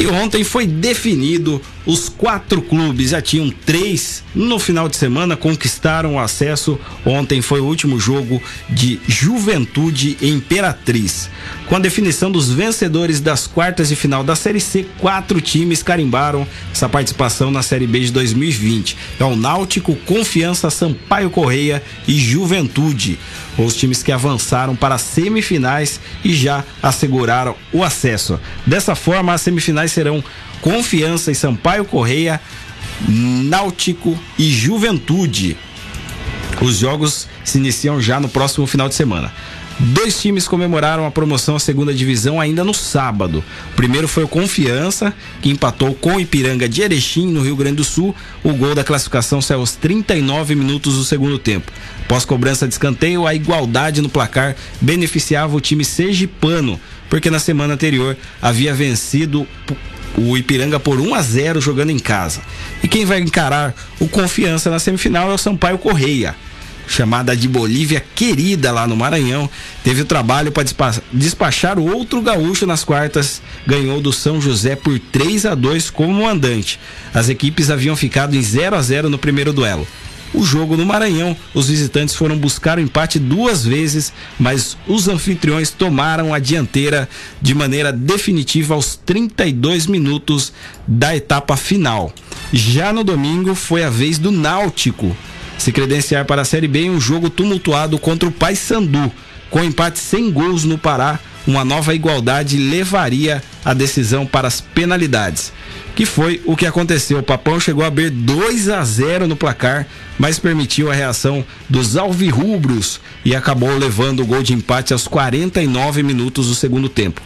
E ontem foi definido os quatro clubes, já tinham três no final de semana, conquistaram o acesso. Ontem foi o último jogo de Juventude Imperatriz. Com a definição dos vencedores das quartas de final da Série C, quatro times carimbaram essa participação na Série B de 2020. É o Náutico, Confiança, Sampaio Correia e Juventude. Os times que avançaram para as semifinais e já asseguraram o acesso. Dessa forma, as semifinais serão Confiança e Sampaio Correia, Náutico e Juventude. Os jogos se iniciam já no próximo final de semana. Dois times comemoraram a promoção à segunda divisão ainda no sábado. O primeiro foi o Confiança, que empatou com o Ipiranga de Erechim, no Rio Grande do Sul. O gol da classificação saiu aos 39 minutos do segundo tempo. Pós cobrança de escanteio, a igualdade no placar beneficiava o time sergipano, porque na semana anterior havia vencido o Ipiranga por 1 a 0 jogando em casa. E quem vai encarar o Confiança na semifinal é o Sampaio Correia chamada de Bolívia Querida lá no Maranhão, teve o trabalho para despachar o outro gaúcho nas quartas, ganhou do São José por 3 a 2 como mandante. As equipes haviam ficado em 0 a 0 no primeiro duelo. O jogo no Maranhão, os visitantes foram buscar o empate duas vezes, mas os anfitriões tomaram a dianteira de maneira definitiva aos 32 minutos da etapa final. Já no domingo foi a vez do Náutico se credenciar para a Série B em um jogo tumultuado contra o Paysandu. Com empate sem gols no Pará, uma nova igualdade levaria a decisão para as penalidades. Que foi o que aconteceu. O Papão chegou a abrir 2 a 0 no placar, mas permitiu a reação dos alvirrubros e acabou levando o gol de empate aos 49 minutos do segundo tempo.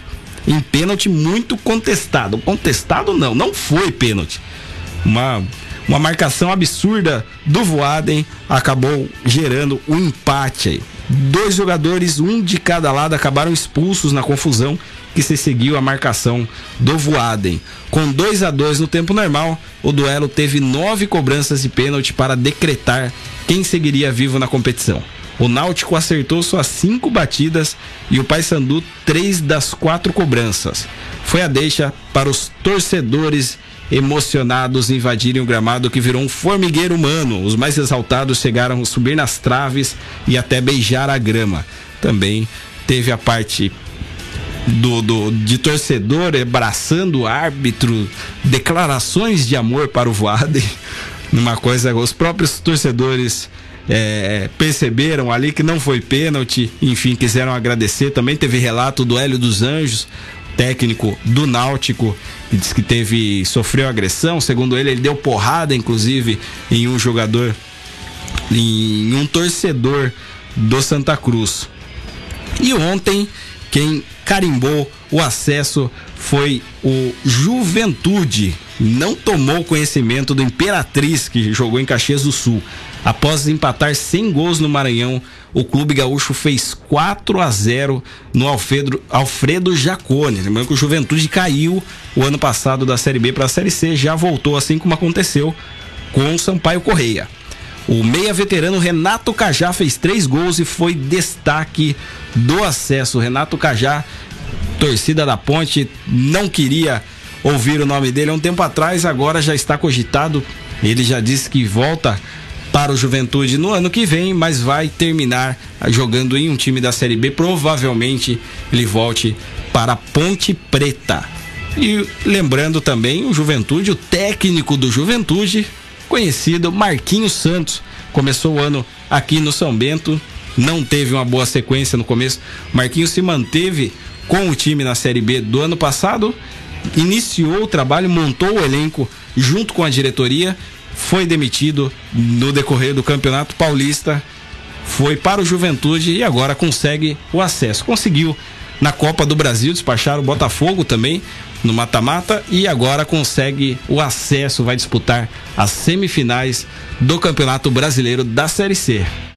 Em pênalti muito contestado. Contestado não, não foi pênalti. Uma uma marcação absurda do Voaden acabou gerando o um empate aí. Dois jogadores, um de cada lado, acabaram expulsos na confusão que se seguiu a marcação do Voaden. Com 2 a 2 no tempo normal, o duelo teve nove cobranças de pênalti para decretar quem seguiria vivo na competição. O Náutico acertou suas cinco batidas e o Paysandu três das quatro cobranças. Foi a deixa para os torcedores emocionados invadirem o gramado que virou um formigueiro humano. Os mais exaltados chegaram a subir nas traves e até beijar a grama. Também teve a parte do, do, de torcedor abraçando o árbitro, declarações de amor para o Voaden. Numa coisa, os próprios torcedores é, perceberam ali que não foi pênalti, enfim, quiseram agradecer. Também teve relato do Hélio dos Anjos, técnico do Náutico, que disse que teve sofreu agressão. Segundo ele, ele deu porrada, inclusive, em um jogador, em um torcedor do Santa Cruz. E ontem, quem carimbou o acesso foi o Juventude. Não tomou conhecimento do Imperatriz, que jogou em Caxias do Sul. Após empatar 100 gols no Maranhão, o clube gaúcho fez 4 a 0 no Alfredo, Alfredo Jacone. Lembrando que o Juventude caiu o ano passado da Série B para a Série C, já voltou assim como aconteceu com o Sampaio Correia. O meia veterano Renato Cajá fez três gols e foi destaque do acesso. Renato Cajá, torcida da Ponte, não queria ouvir o nome dele há um tempo atrás, agora já está cogitado. Ele já disse que volta para o Juventude no ano que vem, mas vai terminar jogando em um time da Série B. Provavelmente ele volte para Ponte Preta. E lembrando também o Juventude, o técnico do Juventude, conhecido Marquinhos Santos, começou o ano aqui no São Bento, não teve uma boa sequência no começo. Marquinhos se manteve com o time na Série B do ano passado, iniciou o trabalho, montou o elenco junto com a diretoria, foi demitido no decorrer do Campeonato Paulista, foi para o Juventude e agora consegue o acesso. Conseguiu na Copa do Brasil despachar o Botafogo também no mata-mata e agora consegue o acesso, vai disputar as semifinais do Campeonato Brasileiro da Série C.